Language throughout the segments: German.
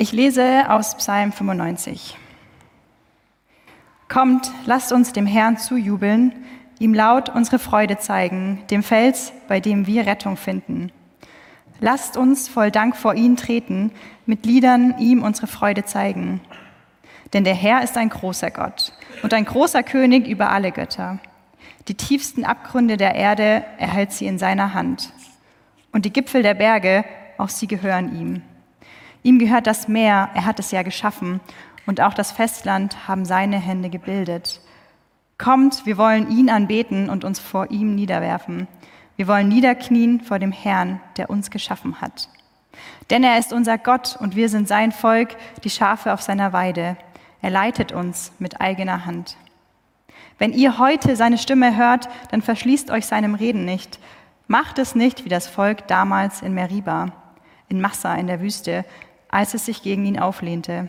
Ich lese aus Psalm 95. Kommt, lasst uns dem Herrn zujubeln, ihm laut unsere Freude zeigen, dem Fels, bei dem wir Rettung finden. Lasst uns voll Dank vor ihn treten, mit Liedern ihm unsere Freude zeigen. Denn der Herr ist ein großer Gott und ein großer König über alle Götter. Die tiefsten Abgründe der Erde erhält sie in seiner Hand. Und die Gipfel der Berge, auch sie gehören ihm. Ihm gehört das Meer, er hat es ja geschaffen, und auch das Festland haben seine Hände gebildet. Kommt, wir wollen ihn anbeten und uns vor ihm niederwerfen. Wir wollen niederknien vor dem Herrn, der uns geschaffen hat. Denn er ist unser Gott und wir sind sein Volk, die Schafe auf seiner Weide. Er leitet uns mit eigener Hand. Wenn ihr heute seine Stimme hört, dann verschließt euch seinem Reden nicht. Macht es nicht wie das Volk damals in Meriba, in Massa in der Wüste, als es sich gegen ihn auflehnte.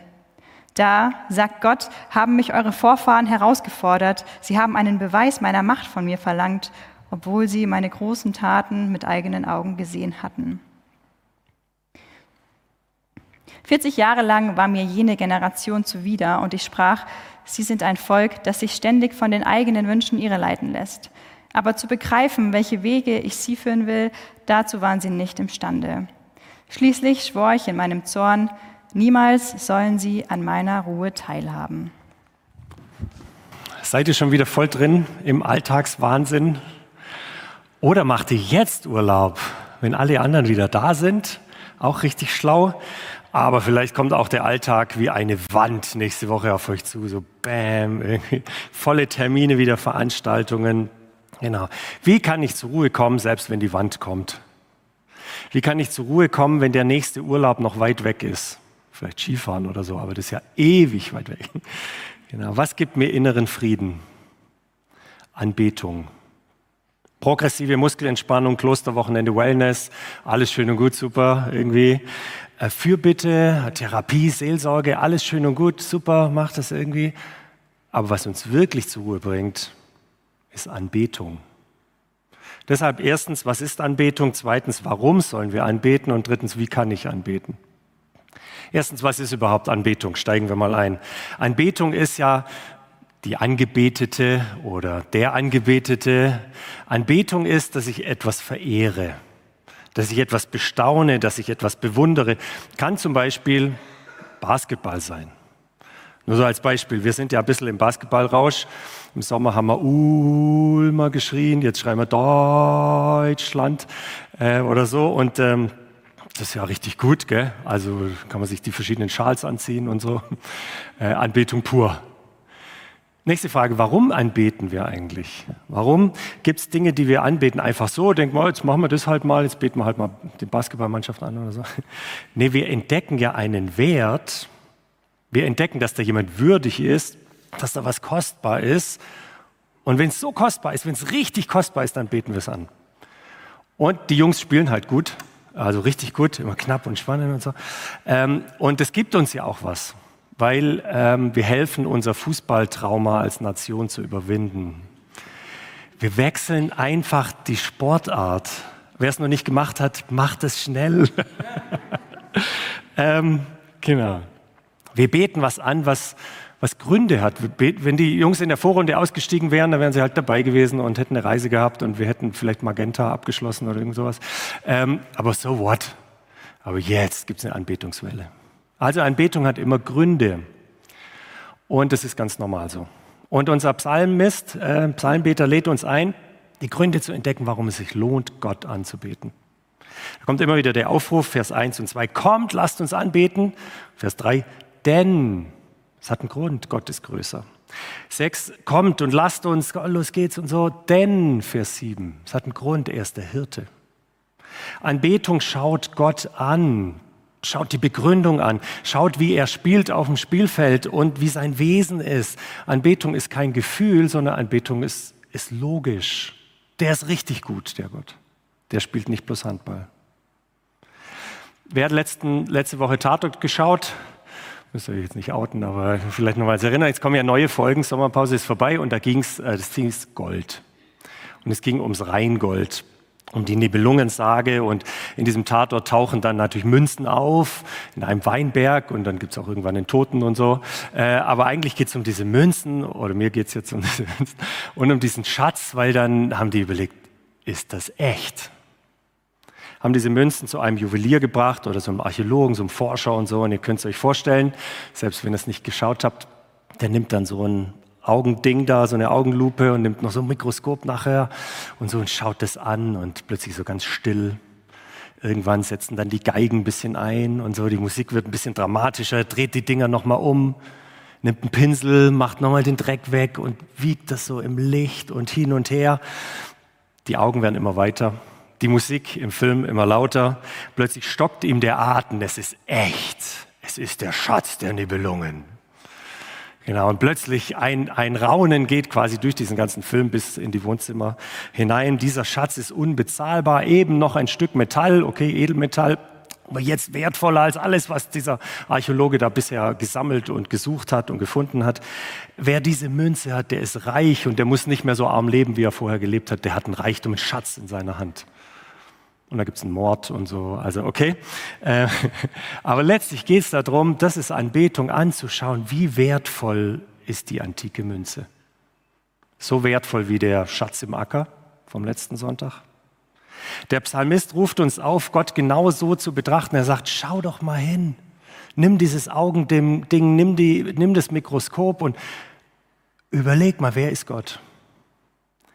Da, sagt Gott, haben mich eure Vorfahren herausgefordert, sie haben einen Beweis meiner Macht von mir verlangt, obwohl sie meine großen Taten mit eigenen Augen gesehen hatten. 40 Jahre lang war mir jene Generation zuwider und ich sprach, sie sind ein Volk, das sich ständig von den eigenen Wünschen irre leiten lässt. Aber zu begreifen, welche Wege ich sie führen will, dazu waren sie nicht imstande. Schließlich schwor ich in meinem Zorn, niemals sollen sie an meiner Ruhe teilhaben. Seid ihr schon wieder voll drin im Alltagswahnsinn? Oder macht ihr jetzt Urlaub, wenn alle anderen wieder da sind? Auch richtig schlau. Aber vielleicht kommt auch der Alltag wie eine Wand nächste Woche auf euch zu. So bam, irgendwie volle Termine, wieder Veranstaltungen. Genau. Wie kann ich zur Ruhe kommen, selbst wenn die Wand kommt? Wie kann ich zur Ruhe kommen, wenn der nächste Urlaub noch weit weg ist? Vielleicht Skifahren oder so, aber das ist ja ewig weit weg. Genau. Was gibt mir inneren Frieden? Anbetung. Progressive Muskelentspannung, Klosterwochenende, Wellness, alles schön und gut, super, irgendwie. Äh, Fürbitte, Therapie, Seelsorge, alles schön und gut, super, macht das irgendwie. Aber was uns wirklich zur Ruhe bringt, ist Anbetung. Deshalb erstens, was ist Anbetung? Zweitens, warum sollen wir anbeten? Und drittens, wie kann ich anbeten? Erstens, was ist überhaupt Anbetung? Steigen wir mal ein. Anbetung ist ja die Angebetete oder der Angebetete. Anbetung ist, dass ich etwas verehre, dass ich etwas bestaune, dass ich etwas bewundere. Kann zum Beispiel Basketball sein. Nur so als Beispiel, wir sind ja ein bisschen im Basketballrausch. Im Sommer haben wir Ulmer geschrien, jetzt schreien wir Deutschland äh, oder so. Und ähm, das ist ja richtig gut, gell? Also kann man sich die verschiedenen Schals anziehen und so. Äh, Anbetung pur. Nächste Frage, warum anbeten wir eigentlich? Warum gibt es Dinge, die wir anbeten, einfach so? Denken wir, jetzt machen wir das halt mal, jetzt beten wir halt mal die Basketballmannschaft an oder so. Nee, wir entdecken ja einen Wert, wir entdecken, dass da jemand würdig ist, dass da was kostbar ist. Und wenn es so kostbar ist, wenn es richtig kostbar ist, dann beten wir es an. Und die Jungs spielen halt gut, also richtig gut, immer knapp und spannend und so. Ähm, und es gibt uns ja auch was, weil ähm, wir helfen, unser Fußballtrauma als Nation zu überwinden. Wir wechseln einfach die Sportart. Wer es noch nicht gemacht hat, macht es schnell. ähm, genau. Wir beten was an, was, was Gründe hat. Wenn die Jungs in der Vorrunde ausgestiegen wären, dann wären sie halt dabei gewesen und hätten eine Reise gehabt und wir hätten vielleicht Magenta abgeschlossen oder irgend sowas. Ähm, aber so what? Aber jetzt gibt es eine Anbetungswelle. Also Anbetung hat immer Gründe. Und das ist ganz normal so. Und unser Psalmist, äh, Psalmbeter lädt uns ein, die Gründe zu entdecken, warum es sich lohnt, Gott anzubeten. Da kommt immer wieder der Aufruf, Vers 1 und 2, kommt, lasst uns anbeten. Vers 3, denn, es hat einen Grund, Gott ist größer. Sechs, kommt und lasst uns, los geht's und so, denn, Vers sieben, es hat einen Grund, er ist der Hirte. Anbetung schaut Gott an, schaut die Begründung an, schaut, wie er spielt auf dem Spielfeld und wie sein Wesen ist. Anbetung ist kein Gefühl, sondern Anbetung ist, ist logisch. Der ist richtig gut, der Gott. Der spielt nicht bloß Handball. Wer hat letzten, letzte Woche Tatort geschaut? Müsst ihr euch jetzt nicht outen, aber vielleicht noch mal erinnern. Jetzt kommen ja neue Folgen, Sommerpause ist vorbei und da ging es, äh, das hieß Gold. Und es ging ums Rheingold. um die Nibelungensage und in diesem Tatort tauchen dann natürlich Münzen auf in einem Weinberg und dann gibt es auch irgendwann den Toten und so. Äh, aber eigentlich geht es um diese Münzen oder mir geht es jetzt um diese Münzen und um diesen Schatz, weil dann haben die überlegt, ist das echt? Haben diese Münzen zu einem Juwelier gebracht oder so einem Archäologen, so einem Forscher und so und ihr könnt es euch vorstellen, selbst wenn ihr es nicht geschaut habt, der nimmt dann so ein Augending da, so eine Augenlupe und nimmt noch so ein Mikroskop nachher und so und schaut das an und plötzlich so ganz still. Irgendwann setzen dann die Geigen ein bisschen ein und so, die Musik wird ein bisschen dramatischer, dreht die Dinger nochmal um, nimmt einen Pinsel, macht nochmal den Dreck weg und wiegt das so im Licht und hin und her. Die Augen werden immer weiter, die Musik im Film immer lauter. Plötzlich stockt ihm der Atem, es ist echt, es ist der Schatz der Nibelungen. Genau, und plötzlich ein, ein Raunen geht quasi durch diesen ganzen Film bis in die Wohnzimmer hinein. Dieser Schatz ist unbezahlbar, eben noch ein Stück Metall, okay, Edelmetall, aber jetzt wertvoller als alles, was dieser Archäologe da bisher gesammelt und gesucht hat und gefunden hat. Wer diese Münze hat, der ist reich und der muss nicht mehr so arm leben, wie er vorher gelebt hat. Der hat einen Reichtum, einen Schatz in seiner Hand und da gibt es einen Mord und so. Also okay. Äh, aber letztlich geht es darum, das ist Anbetung anzuschauen, wie wertvoll ist die antike Münze. So wertvoll wie der Schatz im Acker vom letzten Sonntag. Der Psalmist ruft uns auf, Gott genau so zu betrachten. Er sagt, schau doch mal hin. Nimm dieses Augending, nimm, die, nimm das Mikroskop und überleg mal, wer ist Gott?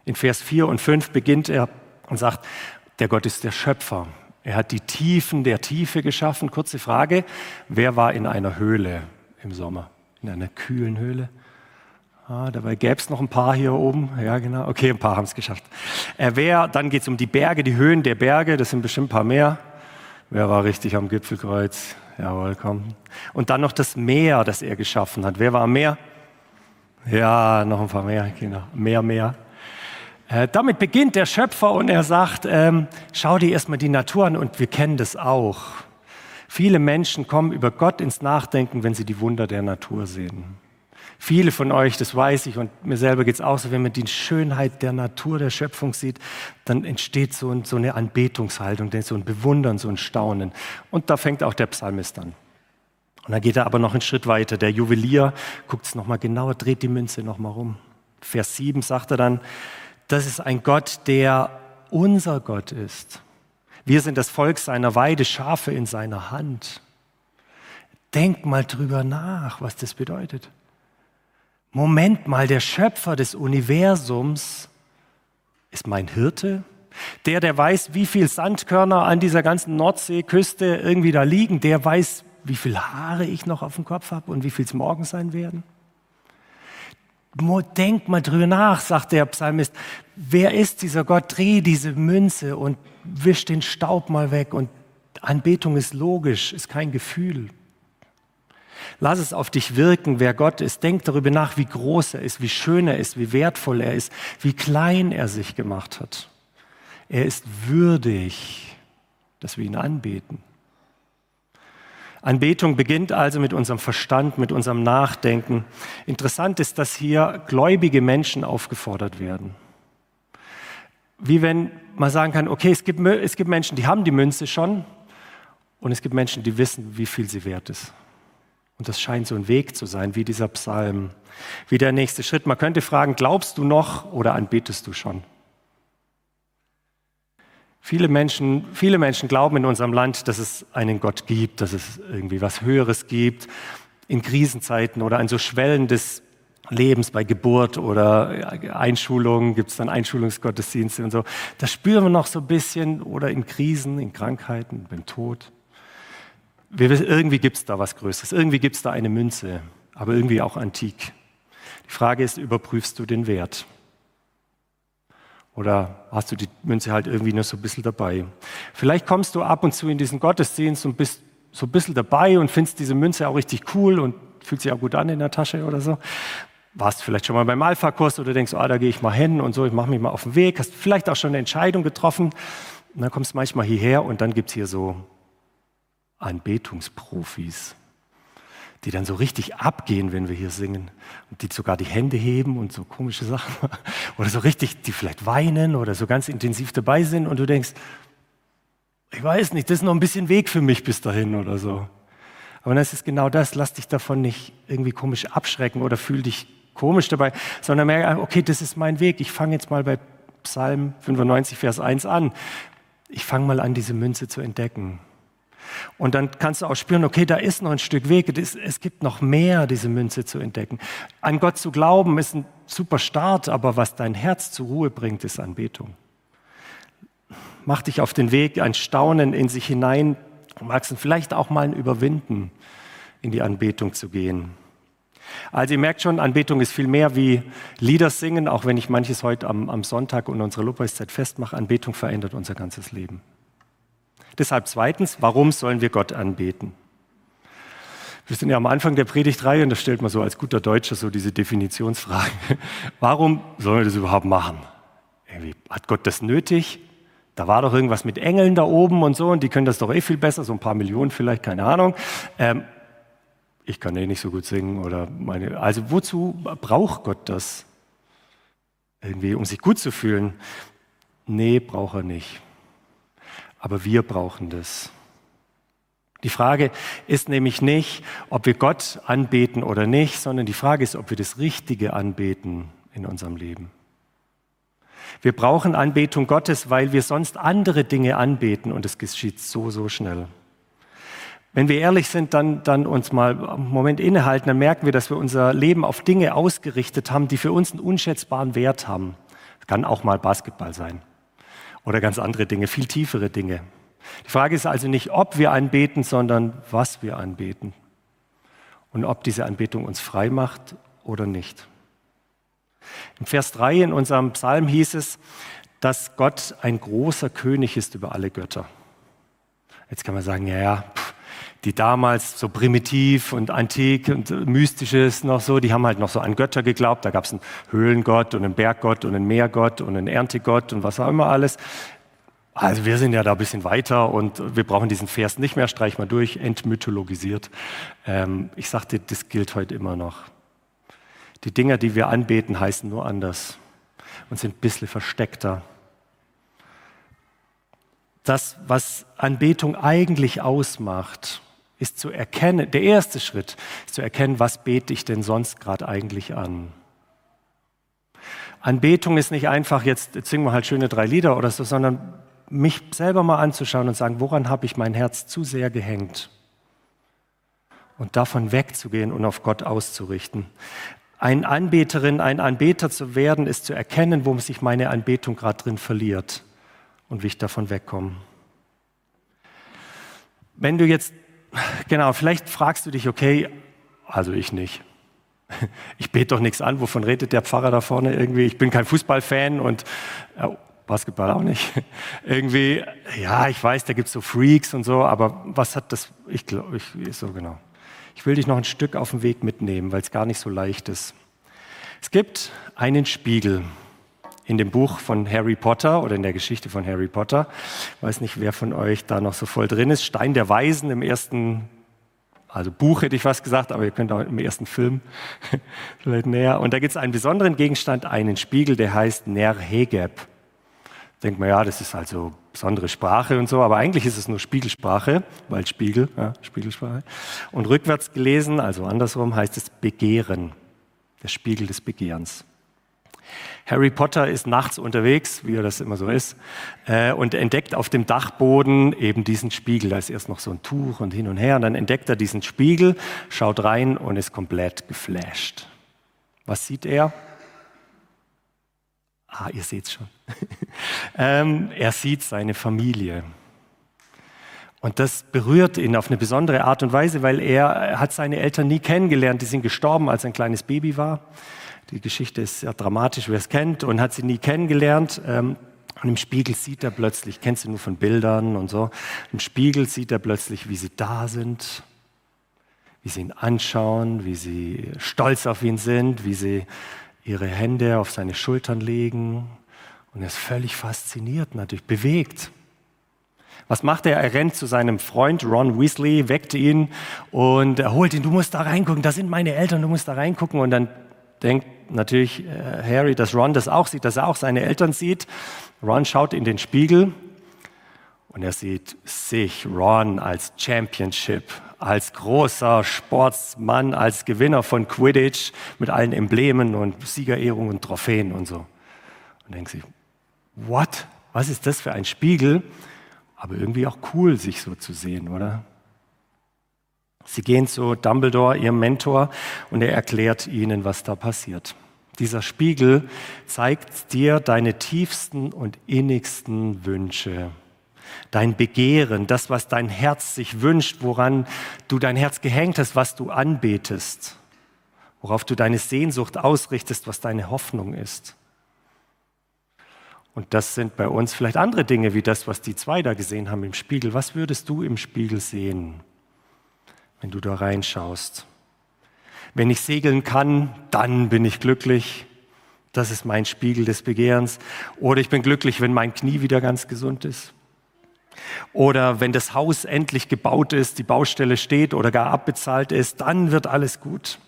In Vers 4 und 5 beginnt er und sagt, der Gott ist der Schöpfer. Er hat die Tiefen der Tiefe geschaffen. Kurze Frage, wer war in einer Höhle im Sommer? In einer kühlen Höhle? Ah, dabei gäbe es noch ein paar hier oben. Ja, genau. Okay, ein paar haben es geschafft. Äh, wer, dann geht es um die Berge, die Höhen der Berge. Das sind bestimmt ein paar mehr. Wer war richtig am Gipfelkreuz? Jawohl, komm. Und dann noch das Meer, das er geschaffen hat. Wer war am Meer? Ja, noch ein paar mehr. Genau. Mehr, mehr. Äh, damit beginnt der Schöpfer und er sagt, ähm, schau dir erstmal die Natur an und wir kennen das auch. Viele Menschen kommen über Gott ins Nachdenken, wenn sie die Wunder der Natur sehen. Viele von euch, das weiß ich und mir selber geht es auch so, wenn man die Schönheit der Natur, der Schöpfung sieht, dann entsteht so, so eine Anbetungshaltung, so ein Bewundern, so ein Staunen. Und da fängt auch der Psalmist an. Und dann geht er aber noch einen Schritt weiter. Der Juwelier guckt es nochmal genauer, dreht die Münze nochmal rum. Vers 7 sagt er dann, das ist ein Gott, der unser Gott ist. Wir sind das Volk seiner Weide, Schafe in seiner Hand. Denk mal drüber nach, was das bedeutet. Moment mal, der Schöpfer des Universums ist mein Hirte, der, der weiß, wie viel Sandkörner an dieser ganzen Nordseeküste irgendwie da liegen, der weiß, wie viel Haare ich noch auf dem Kopf habe und wie viel es morgen sein werden. Denk mal drüber nach, sagt der Psalmist. Wer ist dieser Gott? Dreh diese Münze und wisch den Staub mal weg. Und Anbetung ist logisch, ist kein Gefühl. Lass es auf dich wirken, wer Gott ist. Denk darüber nach, wie groß er ist, wie schön er ist, wie wertvoll er ist, wie klein er sich gemacht hat. Er ist würdig, dass wir ihn anbeten. Anbetung beginnt also mit unserem Verstand, mit unserem Nachdenken. Interessant ist, dass hier gläubige Menschen aufgefordert werden. Wie wenn man sagen kann, okay, es gibt, es gibt Menschen, die haben die Münze schon und es gibt Menschen, die wissen, wie viel sie wert ist. Und das scheint so ein Weg zu sein, wie dieser Psalm, wie der nächste Schritt. Man könnte fragen, glaubst du noch oder anbetest du schon? Viele Menschen, viele Menschen glauben in unserem Land, dass es einen Gott gibt, dass es irgendwie was Höheres gibt. In Krisenzeiten oder an so Schwellen des Lebens bei Geburt oder Einschulung gibt es dann Einschulungsgottesdienste und so. Das spüren wir noch so ein bisschen oder in Krisen, in Krankheiten, beim Tod. Wir irgendwie gibt es da was Größeres, irgendwie gibt es da eine Münze, aber irgendwie auch antik. Die Frage ist, überprüfst du den Wert? Oder hast du die Münze halt irgendwie nur so ein bisschen dabei? Vielleicht kommst du ab und zu in diesen Gottesdienst und bist so ein bisschen dabei und findest diese Münze auch richtig cool und fühlt sich auch gut an in der Tasche oder so. Warst vielleicht schon mal beim Alpha-Kurs oder denkst, ah, da gehe ich mal hin und so, ich mache mich mal auf den Weg. Hast vielleicht auch schon eine Entscheidung getroffen. Und dann kommst du manchmal hierher und dann gibt es hier so Anbetungsprofis die dann so richtig abgehen, wenn wir hier singen. Und die sogar die Hände heben und so komische Sachen. Oder so richtig, die vielleicht weinen oder so ganz intensiv dabei sind. Und du denkst, ich weiß nicht, das ist noch ein bisschen Weg für mich bis dahin oder so. Aber dann ist genau das, lass dich davon nicht irgendwie komisch abschrecken oder fühl dich komisch dabei, sondern merke, okay, das ist mein Weg. Ich fange jetzt mal bei Psalm 95, Vers 1 an. Ich fange mal an, diese Münze zu entdecken. Und dann kannst du auch spüren, okay, da ist noch ein Stück Weg, es gibt noch mehr, diese Münze zu entdecken. An Gott zu glauben ist ein super Start, aber was dein Herz zur Ruhe bringt, ist Anbetung. Mach dich auf den Weg, ein Staunen in sich hinein wachsen, vielleicht auch mal ein Überwinden, in die Anbetung zu gehen. Also ihr merkt schon, Anbetung ist viel mehr wie Lieder singen, auch wenn ich manches heute am, am Sonntag und unsere Lobpreiszeit festmache. Anbetung verändert unser ganzes Leben. Deshalb zweitens, warum sollen wir Gott anbeten? Wir sind ja am Anfang der Predigtreihe und da stellt man so als guter Deutscher so diese Definitionsfrage. Warum sollen wir das überhaupt machen? Irgendwie, hat Gott das nötig? Da war doch irgendwas mit Engeln da oben und so und die können das doch eh viel besser, so ein paar Millionen vielleicht, keine Ahnung. Ähm, ich kann eh nicht so gut singen oder meine. Also wozu braucht Gott das? Irgendwie, um sich gut zu fühlen? Nee, braucht er nicht. Aber wir brauchen das. Die Frage ist nämlich nicht, ob wir Gott anbeten oder nicht, sondern die Frage ist, ob wir das Richtige anbeten in unserem Leben. Wir brauchen Anbetung Gottes, weil wir sonst andere Dinge anbeten und es geschieht so, so schnell. Wenn wir ehrlich sind, dann, dann uns mal einen Moment innehalten, dann merken wir, dass wir unser Leben auf Dinge ausgerichtet haben, die für uns einen unschätzbaren Wert haben. Das kann auch mal Basketball sein oder ganz andere Dinge, viel tiefere Dinge. Die Frage ist also nicht, ob wir anbeten, sondern was wir anbeten und ob diese Anbetung uns frei macht oder nicht. Im Vers 3 in unserem Psalm hieß es, dass Gott ein großer König ist über alle Götter. Jetzt kann man sagen, ja, ja, pff, die damals so primitiv und antik und mystisches noch so, die haben halt noch so an Götter geglaubt. Da gab es einen Höhlengott und einen Berggott und einen Meergott und einen Erntegott und was auch immer alles. Also wir sind ja da ein bisschen weiter und wir brauchen diesen Vers nicht mehr, streich mal durch, entmythologisiert. Ähm, ich sagte, das gilt heute immer noch. Die Dinger, die wir anbeten, heißen nur anders und sind ein bisschen versteckter das, was Anbetung eigentlich ausmacht, ist zu erkennen, der erste Schritt ist zu erkennen, was bete ich denn sonst gerade eigentlich an. Anbetung ist nicht einfach, jetzt, singen wir halt schöne drei Lieder oder so, sondern mich selber mal anzuschauen und sagen, woran habe ich mein Herz zu sehr gehängt? Und davon wegzugehen und auf Gott auszurichten. Ein Anbeterin, ein Anbeter zu werden, ist zu erkennen, wo sich meine Anbetung gerade drin verliert und wie ich davon wegkomme. Wenn du jetzt Genau, vielleicht fragst du dich, okay, also ich nicht. Ich bete doch nichts an, wovon redet der Pfarrer da vorne irgendwie? Ich bin kein Fußballfan und äh, Basketball auch nicht. irgendwie, ja, ich weiß, da gibt es so Freaks und so, aber was hat das, ich glaube, ich, so genau. Ich will dich noch ein Stück auf den Weg mitnehmen, weil es gar nicht so leicht ist. Es gibt einen Spiegel in dem Buch von Harry Potter oder in der Geschichte von Harry Potter. Weiß nicht, wer von euch da noch so voll drin ist. Stein der Weisen im ersten, also Buch hätte ich fast gesagt, aber ihr könnt auch im ersten Film vielleicht näher. Und da gibt es einen besonderen Gegenstand, einen Spiegel, der heißt Nerhegeb. Denkt man, ja, das ist also besondere Sprache und so, aber eigentlich ist es nur Spiegelsprache, weil Spiegel, ja, Spiegelsprache. Und rückwärts gelesen, also andersrum, heißt es Begehren, der Spiegel des Begehrens. Harry Potter ist nachts unterwegs, wie er das immer so ist, äh, und entdeckt auf dem Dachboden eben diesen Spiegel. Da ist erst noch so ein Tuch und hin und her. Und dann entdeckt er diesen Spiegel, schaut rein und ist komplett geflasht. Was sieht er? Ah, ihr seht es schon. ähm, er sieht seine Familie. Und das berührt ihn auf eine besondere Art und Weise, weil er hat seine Eltern nie kennengelernt. Die sind gestorben, als er ein kleines Baby war. Die Geschichte ist sehr dramatisch, wer es kennt, und hat sie nie kennengelernt. Ähm, und im Spiegel sieht er plötzlich, kennst du nur von Bildern und so, im Spiegel sieht er plötzlich, wie sie da sind, wie sie ihn anschauen, wie sie stolz auf ihn sind, wie sie ihre Hände auf seine Schultern legen. Und er ist völlig fasziniert, natürlich bewegt. Was macht er? Er rennt zu seinem Freund Ron Weasley, weckt ihn und er holt ihn, du musst da reingucken, da sind meine Eltern, du musst da reingucken. Und dann denkt natürlich äh, Harry, dass Ron das auch sieht, dass er auch seine Eltern sieht. Ron schaut in den Spiegel und er sieht sich, Ron, als Championship, als großer Sportsmann, als Gewinner von Quidditch mit allen Emblemen und Siegerehrungen und Trophäen und so. Und denkt sich, what? Was ist das für ein Spiegel? aber irgendwie auch cool, sich so zu sehen, oder? Sie gehen zu Dumbledore, ihrem Mentor, und er erklärt ihnen, was da passiert. Dieser Spiegel zeigt dir deine tiefsten und innigsten Wünsche, dein Begehren, das, was dein Herz sich wünscht, woran du dein Herz gehängt hast, was du anbetest, worauf du deine Sehnsucht ausrichtest, was deine Hoffnung ist. Und das sind bei uns vielleicht andere Dinge wie das, was die zwei da gesehen haben im Spiegel. Was würdest du im Spiegel sehen, wenn du da reinschaust? Wenn ich segeln kann, dann bin ich glücklich. Das ist mein Spiegel des Begehrens. Oder ich bin glücklich, wenn mein Knie wieder ganz gesund ist. Oder wenn das Haus endlich gebaut ist, die Baustelle steht oder gar abbezahlt ist, dann wird alles gut.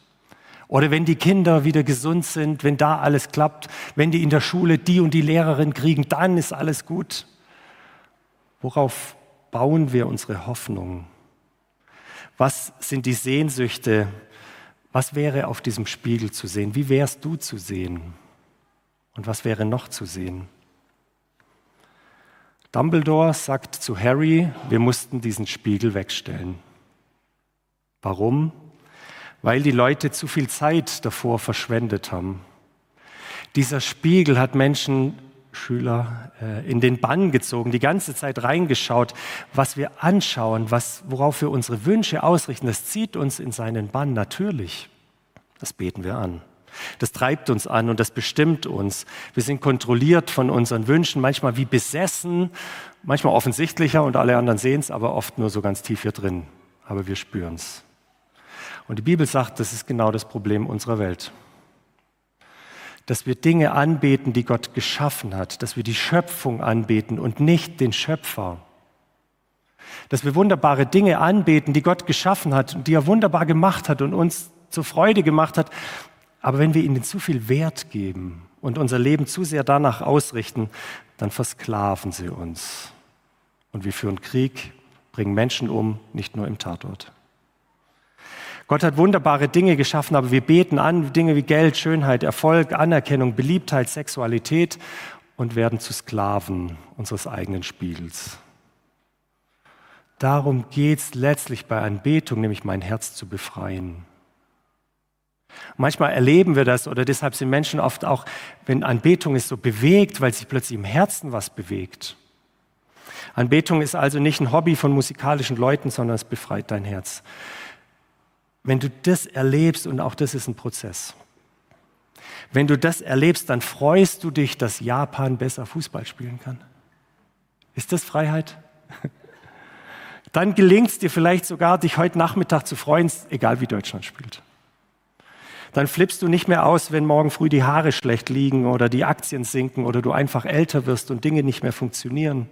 Oder wenn die Kinder wieder gesund sind, wenn da alles klappt, wenn die in der Schule die und die Lehrerin kriegen, dann ist alles gut. Worauf bauen wir unsere Hoffnung? Was sind die Sehnsüchte? Was wäre auf diesem Spiegel zu sehen? Wie wärst du zu sehen? Und was wäre noch zu sehen? Dumbledore sagt zu Harry, wir mussten diesen Spiegel wegstellen. Warum? weil die Leute zu viel Zeit davor verschwendet haben. Dieser Spiegel hat Menschen, Schüler, äh, in den Bann gezogen, die ganze Zeit reingeschaut, was wir anschauen, was, worauf wir unsere Wünsche ausrichten. Das zieht uns in seinen Bann, natürlich. Das beten wir an. Das treibt uns an und das bestimmt uns. Wir sind kontrolliert von unseren Wünschen, manchmal wie besessen, manchmal offensichtlicher und alle anderen sehen es, aber oft nur so ganz tief hier drin. Aber wir spüren es. Und die Bibel sagt, das ist genau das Problem unserer Welt. Dass wir Dinge anbeten, die Gott geschaffen hat, dass wir die Schöpfung anbeten und nicht den Schöpfer. Dass wir wunderbare Dinge anbeten, die Gott geschaffen hat und die er wunderbar gemacht hat und uns zur Freude gemacht hat. Aber wenn wir ihnen zu viel Wert geben und unser Leben zu sehr danach ausrichten, dann versklaven sie uns. Und wir führen Krieg, bringen Menschen um, nicht nur im Tatort. Gott hat wunderbare Dinge geschaffen, aber wir beten an Dinge wie Geld, Schönheit, Erfolg, Anerkennung, Beliebtheit, Sexualität und werden zu Sklaven unseres eigenen Spiegels. Darum geht es letztlich bei Anbetung, nämlich mein Herz zu befreien. Manchmal erleben wir das oder deshalb sind Menschen oft auch, wenn Anbetung ist, so bewegt, weil sich plötzlich im Herzen was bewegt. Anbetung ist also nicht ein Hobby von musikalischen Leuten, sondern es befreit dein Herz. Wenn du das erlebst, und auch das ist ein Prozess, wenn du das erlebst, dann freust du dich, dass Japan besser Fußball spielen kann. Ist das Freiheit? Dann gelingt es dir vielleicht sogar, dich heute Nachmittag zu freuen, egal wie Deutschland spielt. Dann flippst du nicht mehr aus, wenn morgen früh die Haare schlecht liegen oder die Aktien sinken oder du einfach älter wirst und Dinge nicht mehr funktionieren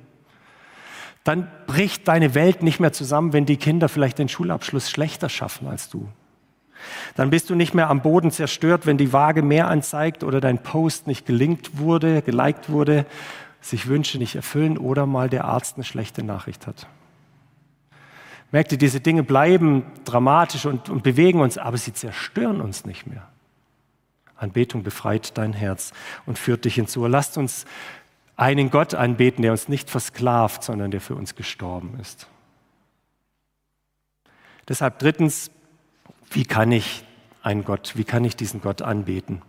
dann bricht deine Welt nicht mehr zusammen, wenn die Kinder vielleicht den Schulabschluss schlechter schaffen als du. Dann bist du nicht mehr am Boden zerstört, wenn die Waage mehr anzeigt oder dein Post nicht gelingt wurde, geliked wurde, sich Wünsche nicht erfüllen oder mal der Arzt eine schlechte Nachricht hat. Merkt ihr, diese Dinge bleiben dramatisch und, und bewegen uns, aber sie zerstören uns nicht mehr. Anbetung befreit dein Herz und führt dich hinzu. Lasst uns einen Gott anbeten, der uns nicht versklavt, sondern der für uns gestorben ist. Deshalb drittens, wie kann ich einen Gott, wie kann ich diesen Gott anbeten?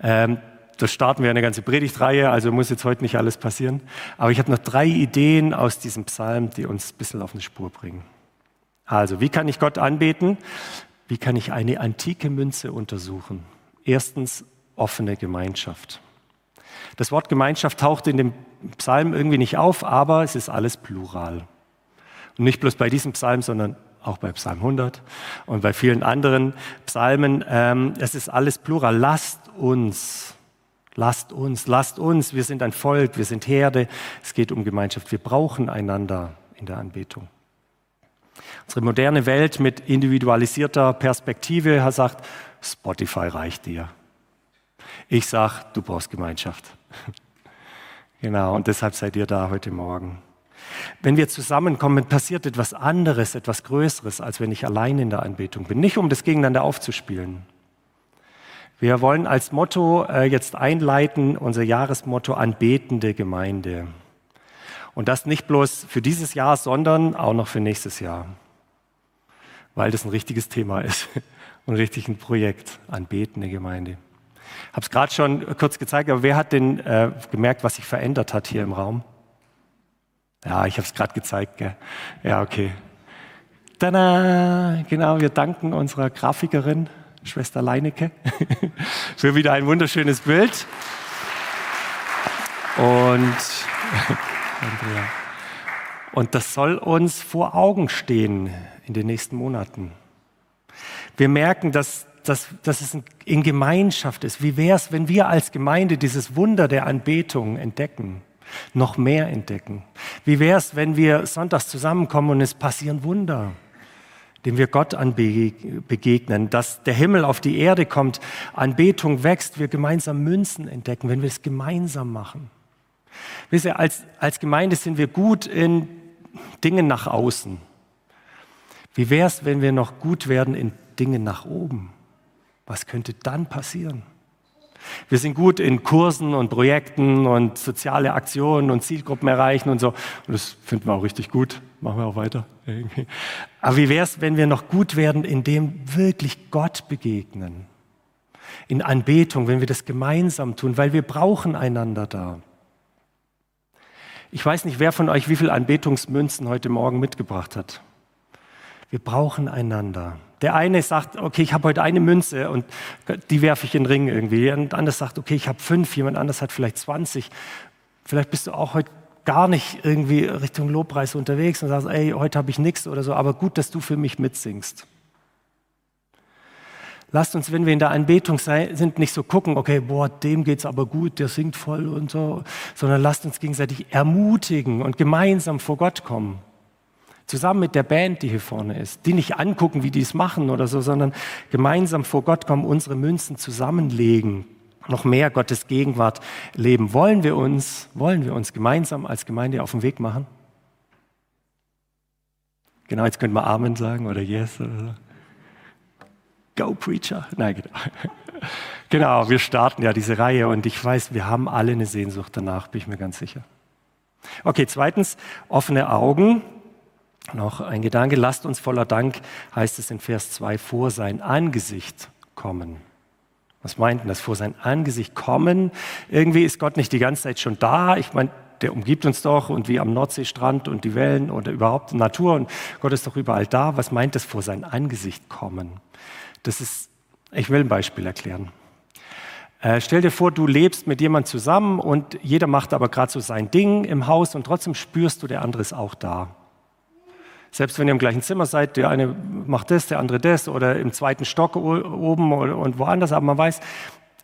Ähm, das starten wir eine ganze Predigtreihe, also muss jetzt heute nicht alles passieren. Aber ich habe noch drei Ideen aus diesem Psalm, die uns ein bisschen auf eine Spur bringen. Also, wie kann ich Gott anbeten? Wie kann ich eine antike Münze untersuchen? Erstens, offene Gemeinschaft. Das Wort Gemeinschaft taucht in dem Psalm irgendwie nicht auf, aber es ist alles plural. Und nicht bloß bei diesem Psalm, sondern auch bei Psalm 100 und bei vielen anderen Psalmen. Ähm, es ist alles plural. Lasst uns, lasst uns, lasst uns. Wir sind ein Volk, wir sind Herde. Es geht um Gemeinschaft. Wir brauchen einander. in der Anbetung. Unsere moderne Welt mit individualisierter Perspektive sagt, Spotify reicht dir. Ich sage, du brauchst Gemeinschaft. genau, und deshalb seid ihr da heute Morgen. Wenn wir zusammenkommen, passiert etwas anderes, etwas Größeres, als wenn ich allein in der Anbetung bin. Nicht um das gegeneinander aufzuspielen. Wir wollen als Motto äh, jetzt einleiten, unser Jahresmotto anbetende Gemeinde. Und das nicht bloß für dieses Jahr, sondern auch noch für nächstes Jahr. Weil das ein richtiges Thema ist und richtig ein Projekt, anbetende Gemeinde. Habe es gerade schon kurz gezeigt, aber wer hat denn äh, gemerkt, was sich verändert hat hier im Raum? Ja, ich habe es gerade gezeigt. Gell? Ja, okay. Tada! Genau, wir danken unserer Grafikerin, Schwester Leinecke, für wieder ein wunderschönes Bild. Und, und das soll uns vor Augen stehen in den nächsten Monaten. Wir merken, dass, dass, dass es in Gemeinschaft ist. Wie wäre es, wenn wir als Gemeinde dieses Wunder der Anbetung entdecken? noch mehr entdecken. Wie wäre es, wenn wir sonntags zusammenkommen und es passieren Wunder, dem wir Gott begegnen, dass der Himmel auf die Erde kommt, Anbetung wächst, wir gemeinsam Münzen entdecken, wenn wir es gemeinsam machen. Wisst ihr, als, als Gemeinde sind wir gut in Dingen nach außen. Wie wäre es, wenn wir noch gut werden in Dingen nach oben? Was könnte dann passieren? Wir sind gut in Kursen und Projekten und soziale Aktionen und Zielgruppen erreichen und so. Und das finden wir auch richtig gut. Machen wir auch weiter. Aber wie wäre es, wenn wir noch gut werden, indem wirklich Gott begegnen? In Anbetung, wenn wir das gemeinsam tun, weil wir brauchen einander da. Ich weiß nicht, wer von euch wie viele Anbetungsmünzen heute Morgen mitgebracht hat. Wir brauchen einander. Der eine sagt, okay, ich habe heute eine Münze und die werfe ich in den Ring irgendwie. Und anders sagt, okay, ich habe fünf, jemand anders hat vielleicht 20. Vielleicht bist du auch heute gar nicht irgendwie Richtung Lobpreis unterwegs und sagst, ey, heute habe ich nichts oder so, aber gut, dass du für mich mitsingst. Lasst uns, wenn wir in der Anbetung sind, nicht so gucken, okay, boah, dem geht's aber gut, der singt voll und so, sondern lasst uns gegenseitig ermutigen und gemeinsam vor Gott kommen zusammen mit der Band, die hier vorne ist, die nicht angucken, wie die es machen oder so, sondern gemeinsam vor Gott kommen, unsere Münzen zusammenlegen, noch mehr Gottes Gegenwart leben. Wollen wir uns, wollen wir uns gemeinsam als Gemeinde auf den Weg machen? Genau, jetzt könnte man Amen sagen oder Yes oder so. Go Preacher. Nein, genau. Genau, wir starten ja diese Reihe und ich weiß, wir haben alle eine Sehnsucht danach, bin ich mir ganz sicher. Okay, zweitens, offene Augen. Noch ein Gedanke, lasst uns voller Dank, heißt es in Vers 2, vor sein Angesicht kommen. Was meint denn das, vor sein Angesicht kommen? Irgendwie ist Gott nicht die ganze Zeit schon da. Ich meine, der umgibt uns doch und wie am Nordseestrand und die Wellen oder überhaupt Natur und Gott ist doch überall da. Was meint das vor sein Angesicht kommen? Das ist, ich will ein Beispiel erklären. Äh, stell dir vor, du lebst mit jemandem zusammen und jeder macht aber gerade so sein Ding im Haus und trotzdem spürst du, der andere ist auch da. Selbst wenn ihr im gleichen Zimmer seid, der eine macht das, der andere das oder im zweiten Stock oben und woanders, aber man weiß,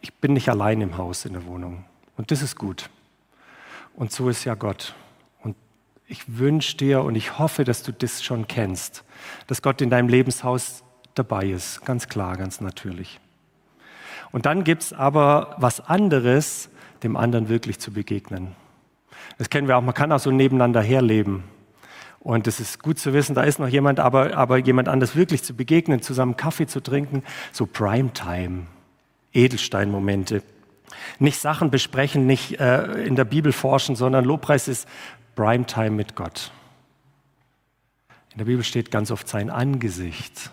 ich bin nicht allein im Haus, in der Wohnung. Und das ist gut. Und so ist ja Gott. Und ich wünsche dir und ich hoffe, dass du das schon kennst, dass Gott in deinem Lebenshaus dabei ist, ganz klar, ganz natürlich. Und dann gibt es aber was anderes, dem anderen wirklich zu begegnen. Das kennen wir auch, man kann auch so nebeneinander herleben. Und es ist gut zu wissen, da ist noch jemand, aber, aber jemand anders wirklich zu begegnen, zusammen Kaffee zu trinken, so Primetime, Edelsteinmomente. Nicht Sachen besprechen, nicht äh, in der Bibel forschen, sondern Lobpreis ist Primetime mit Gott. In der Bibel steht ganz oft sein Angesicht.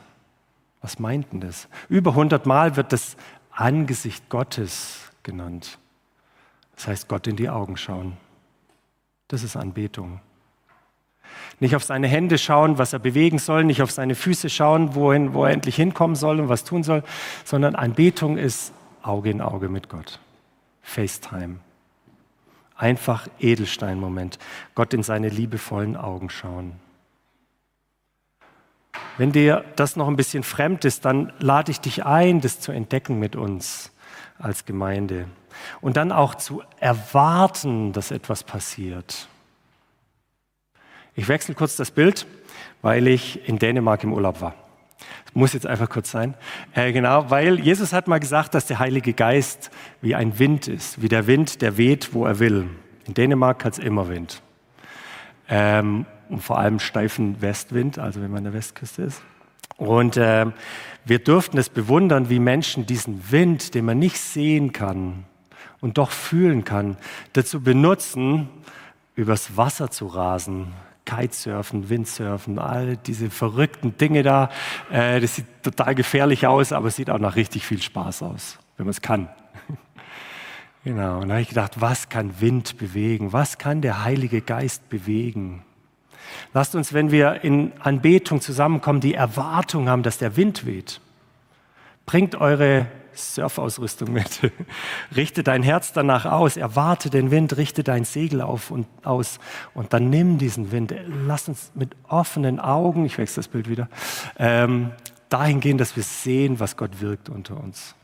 Was meint denn das? Über 100 Mal wird das Angesicht Gottes genannt. Das heißt, Gott in die Augen schauen. Das ist Anbetung. Nicht auf seine Hände schauen, was er bewegen soll, nicht auf seine Füße schauen, wohin, wo er endlich hinkommen soll und was tun soll, sondern Anbetung ist Auge in Auge mit Gott. FaceTime. Einfach Edelstein-Moment. Gott in seine liebevollen Augen schauen. Wenn dir das noch ein bisschen fremd ist, dann lade ich dich ein, das zu entdecken mit uns als Gemeinde. Und dann auch zu erwarten, dass etwas passiert. Ich wechsle kurz das Bild, weil ich in Dänemark im Urlaub war. Muss jetzt einfach kurz sein. Äh, genau, weil Jesus hat mal gesagt, dass der Heilige Geist wie ein Wind ist, wie der Wind, der weht, wo er will. In Dänemark hat es immer Wind. Ähm, und vor allem steifen Westwind, also wenn man an der Westküste ist. Und äh, wir durften es bewundern, wie Menschen diesen Wind, den man nicht sehen kann und doch fühlen kann, dazu benutzen, übers Wasser zu rasen, Kitesurfen, Windsurfen, all diese verrückten Dinge da. Äh, das sieht total gefährlich aus, aber es sieht auch nach richtig viel Spaß aus, wenn man es kann. genau, und da habe ich gedacht, was kann Wind bewegen? Was kann der Heilige Geist bewegen? Lasst uns, wenn wir in Anbetung zusammenkommen, die Erwartung haben, dass der Wind weht. Bringt eure Surfausrüstung mit. richte dein Herz danach aus, erwarte den Wind, richte dein Segel auf und aus und dann nimm diesen Wind. Lass uns mit offenen Augen, ich wechsle das Bild wieder, ähm, dahin gehen, dass wir sehen, was Gott wirkt unter uns.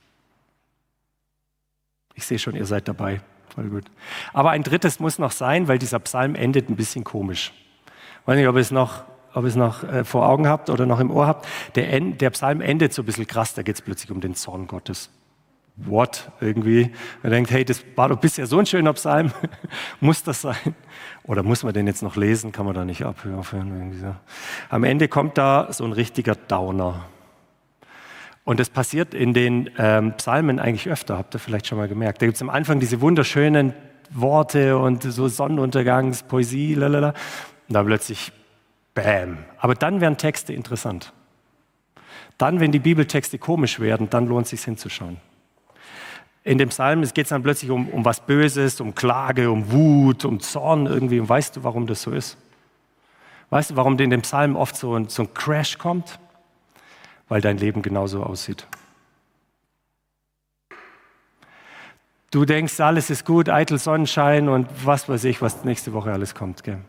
Ich sehe schon, ihr seid dabei. Voll gut. Aber ein drittes muss noch sein, weil dieser Psalm endet ein bisschen komisch. Ich weiß nicht, ob ihr es noch ob ihr es noch äh, vor Augen habt oder noch im Ohr habt. Der, der Psalm endet so ein bisschen krass, da geht es plötzlich um den Zorn Gottes. What irgendwie? Man denkt, hey, das war doch bisher so ein schöner Psalm. muss das sein? Oder muss man den jetzt noch lesen? Kann man da nicht abhören? So. Am Ende kommt da so ein richtiger Downer. Und das passiert in den ähm, Psalmen eigentlich öfter, habt ihr vielleicht schon mal gemerkt. Da gibt es am Anfang diese wunderschönen Worte und so Sonnenuntergangspoesie, lalala. Und dann plötzlich Bäm. Aber dann werden Texte interessant. Dann, wenn die Bibeltexte komisch werden, dann lohnt es sich hinzuschauen. In dem Psalm geht es dann plötzlich um, um was Böses, um Klage, um Wut, um Zorn irgendwie. Und weißt du, warum das so ist? Weißt du, warum in dem Psalm oft so ein, so ein Crash kommt? Weil dein Leben genauso aussieht. Du denkst, alles ist gut, eitel Sonnenschein und was weiß ich, was nächste Woche alles kommt. Gell?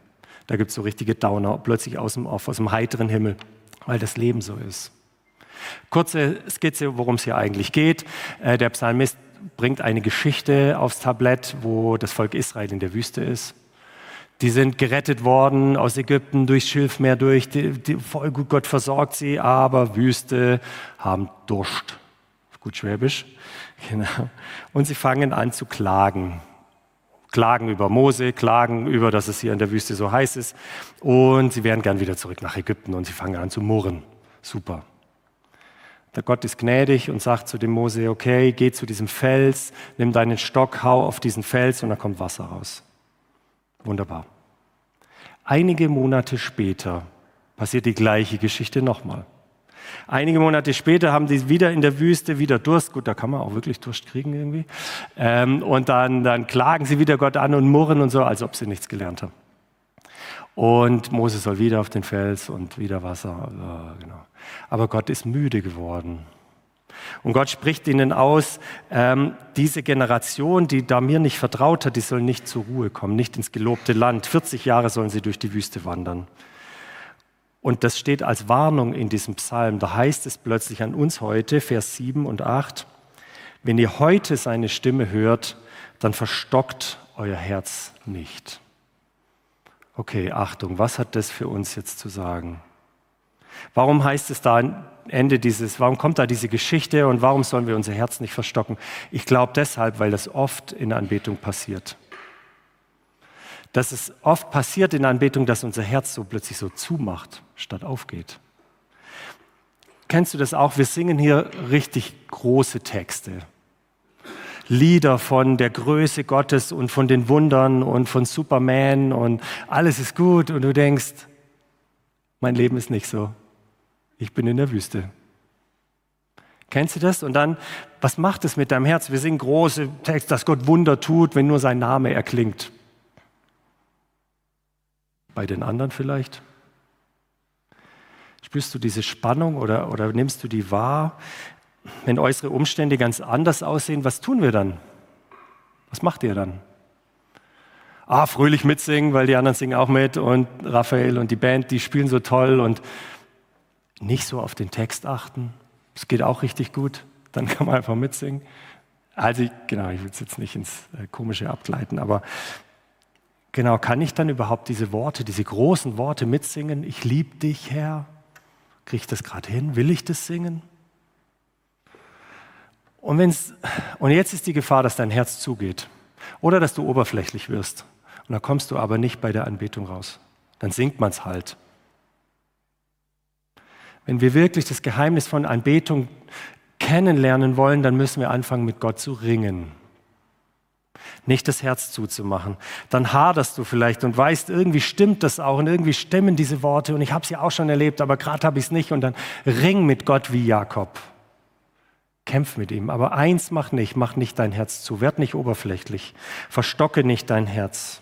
Da gibt es so richtige Downer, plötzlich aus dem Off, aus dem heiteren Himmel, weil das Leben so ist. Kurze Skizze, worum es hier eigentlich geht. Äh, der Psalmist bringt eine Geschichte aufs Tablett, wo das Volk Israel in der Wüste ist. Die sind gerettet worden aus Ägypten durchs Schilfmeer durch. Die, die, voll gut, Gott versorgt sie, aber Wüste haben Durst. Gut Schwäbisch. Genau. Und sie fangen an zu klagen klagen über Mose, klagen über, dass es hier in der Wüste so heiß ist. Und sie wären gern wieder zurück nach Ägypten und sie fangen an zu murren. Super. Der Gott ist gnädig und sagt zu dem Mose, okay, geh zu diesem Fels, nimm deinen Stock, hau auf diesen Fels und da kommt Wasser raus. Wunderbar. Einige Monate später passiert die gleiche Geschichte nochmal. Einige Monate später haben die wieder in der Wüste wieder Durst. Gut, da kann man auch wirklich Durst kriegen irgendwie. Ähm, und dann, dann klagen sie wieder Gott an und murren und so, als ob sie nichts gelernt haben. Und Mose soll wieder auf den Fels und wieder Wasser. Ja, genau. Aber Gott ist müde geworden. Und Gott spricht ihnen aus, ähm, diese Generation, die da mir nicht vertraut hat, die soll nicht zur Ruhe kommen, nicht ins gelobte Land. 40 Jahre sollen sie durch die Wüste wandern. Und das steht als Warnung in diesem Psalm. Da heißt es plötzlich an uns heute, Vers 7 und 8, wenn ihr heute seine Stimme hört, dann verstockt euer Herz nicht. Okay, Achtung, was hat das für uns jetzt zu sagen? Warum heißt es da Ende dieses, warum kommt da diese Geschichte und warum sollen wir unser Herz nicht verstocken? Ich glaube deshalb, weil das oft in Anbetung passiert dass es oft passiert in Anbetung, dass unser Herz so plötzlich so zumacht, statt aufgeht. Kennst du das auch? Wir singen hier richtig große Texte. Lieder von der Größe Gottes und von den Wundern und von Superman und alles ist gut und du denkst, mein Leben ist nicht so. Ich bin in der Wüste. Kennst du das? Und dann, was macht es mit deinem Herz? Wir singen große Texte, dass Gott Wunder tut, wenn nur sein Name erklingt. Bei den anderen vielleicht? Spürst du diese Spannung oder, oder nimmst du die wahr? Wenn äußere Umstände ganz anders aussehen, was tun wir dann? Was macht ihr dann? Ah, fröhlich mitsingen, weil die anderen singen auch mit und Raphael und die Band, die spielen so toll und nicht so auf den Text achten. Es geht auch richtig gut, dann kann man einfach mitsingen. Also, genau, ich will es jetzt nicht ins äh, Komische abgleiten, aber Genau, kann ich dann überhaupt diese Worte, diese großen Worte mitsingen? Ich liebe dich, Herr. Kriege ich das gerade hin? Will ich das singen? Und, wenn's, und jetzt ist die Gefahr, dass dein Herz zugeht oder dass du oberflächlich wirst. Und dann kommst du aber nicht bei der Anbetung raus. Dann singt man es halt. Wenn wir wirklich das Geheimnis von Anbetung kennenlernen wollen, dann müssen wir anfangen, mit Gott zu ringen nicht das Herz zuzumachen. Dann haderst du vielleicht und weißt, irgendwie stimmt das auch und irgendwie stimmen diese Worte und ich habe sie auch schon erlebt, aber gerade habe ich es nicht und dann ring mit Gott wie Jakob. Kämpf mit ihm. Aber eins mach nicht, mach nicht dein Herz zu, werd nicht oberflächlich, verstocke nicht dein Herz.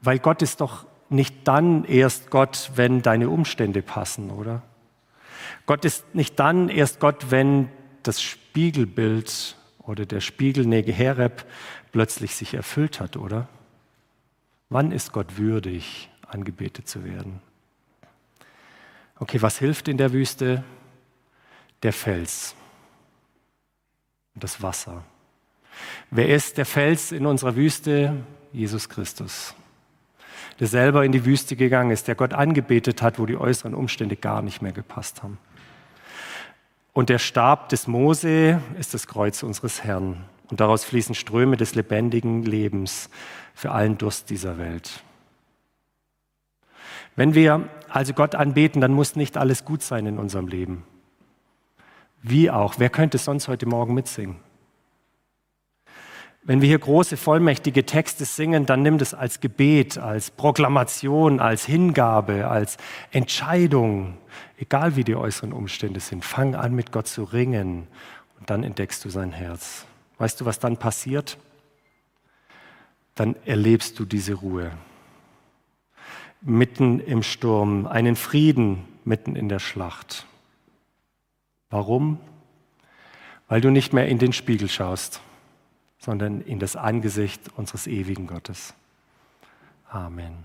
Weil Gott ist doch nicht dann erst Gott, wenn deine Umstände passen, oder? Gott ist nicht dann erst Gott, wenn das Spiegelbild oder der Spiegel Negehereb plötzlich sich erfüllt hat, oder? Wann ist Gott würdig, angebetet zu werden? Okay, was hilft in der Wüste? Der Fels und das Wasser. Wer ist der Fels in unserer Wüste? Jesus Christus, der selber in die Wüste gegangen ist, der Gott angebetet hat, wo die äußeren Umstände gar nicht mehr gepasst haben. Und der Stab des Mose ist das Kreuz unseres Herrn. Und daraus fließen Ströme des lebendigen Lebens für allen Durst dieser Welt. Wenn wir also Gott anbeten, dann muss nicht alles gut sein in unserem Leben. Wie auch? Wer könnte sonst heute Morgen mitsingen? Wenn wir hier große, vollmächtige Texte singen, dann nimm das als Gebet, als Proklamation, als Hingabe, als Entscheidung, egal wie die äußeren Umstände sind. Fang an, mit Gott zu ringen und dann entdeckst du sein Herz. Weißt du, was dann passiert? Dann erlebst du diese Ruhe. Mitten im Sturm, einen Frieden mitten in der Schlacht. Warum? Weil du nicht mehr in den Spiegel schaust sondern in das Angesicht unseres ewigen Gottes. Amen.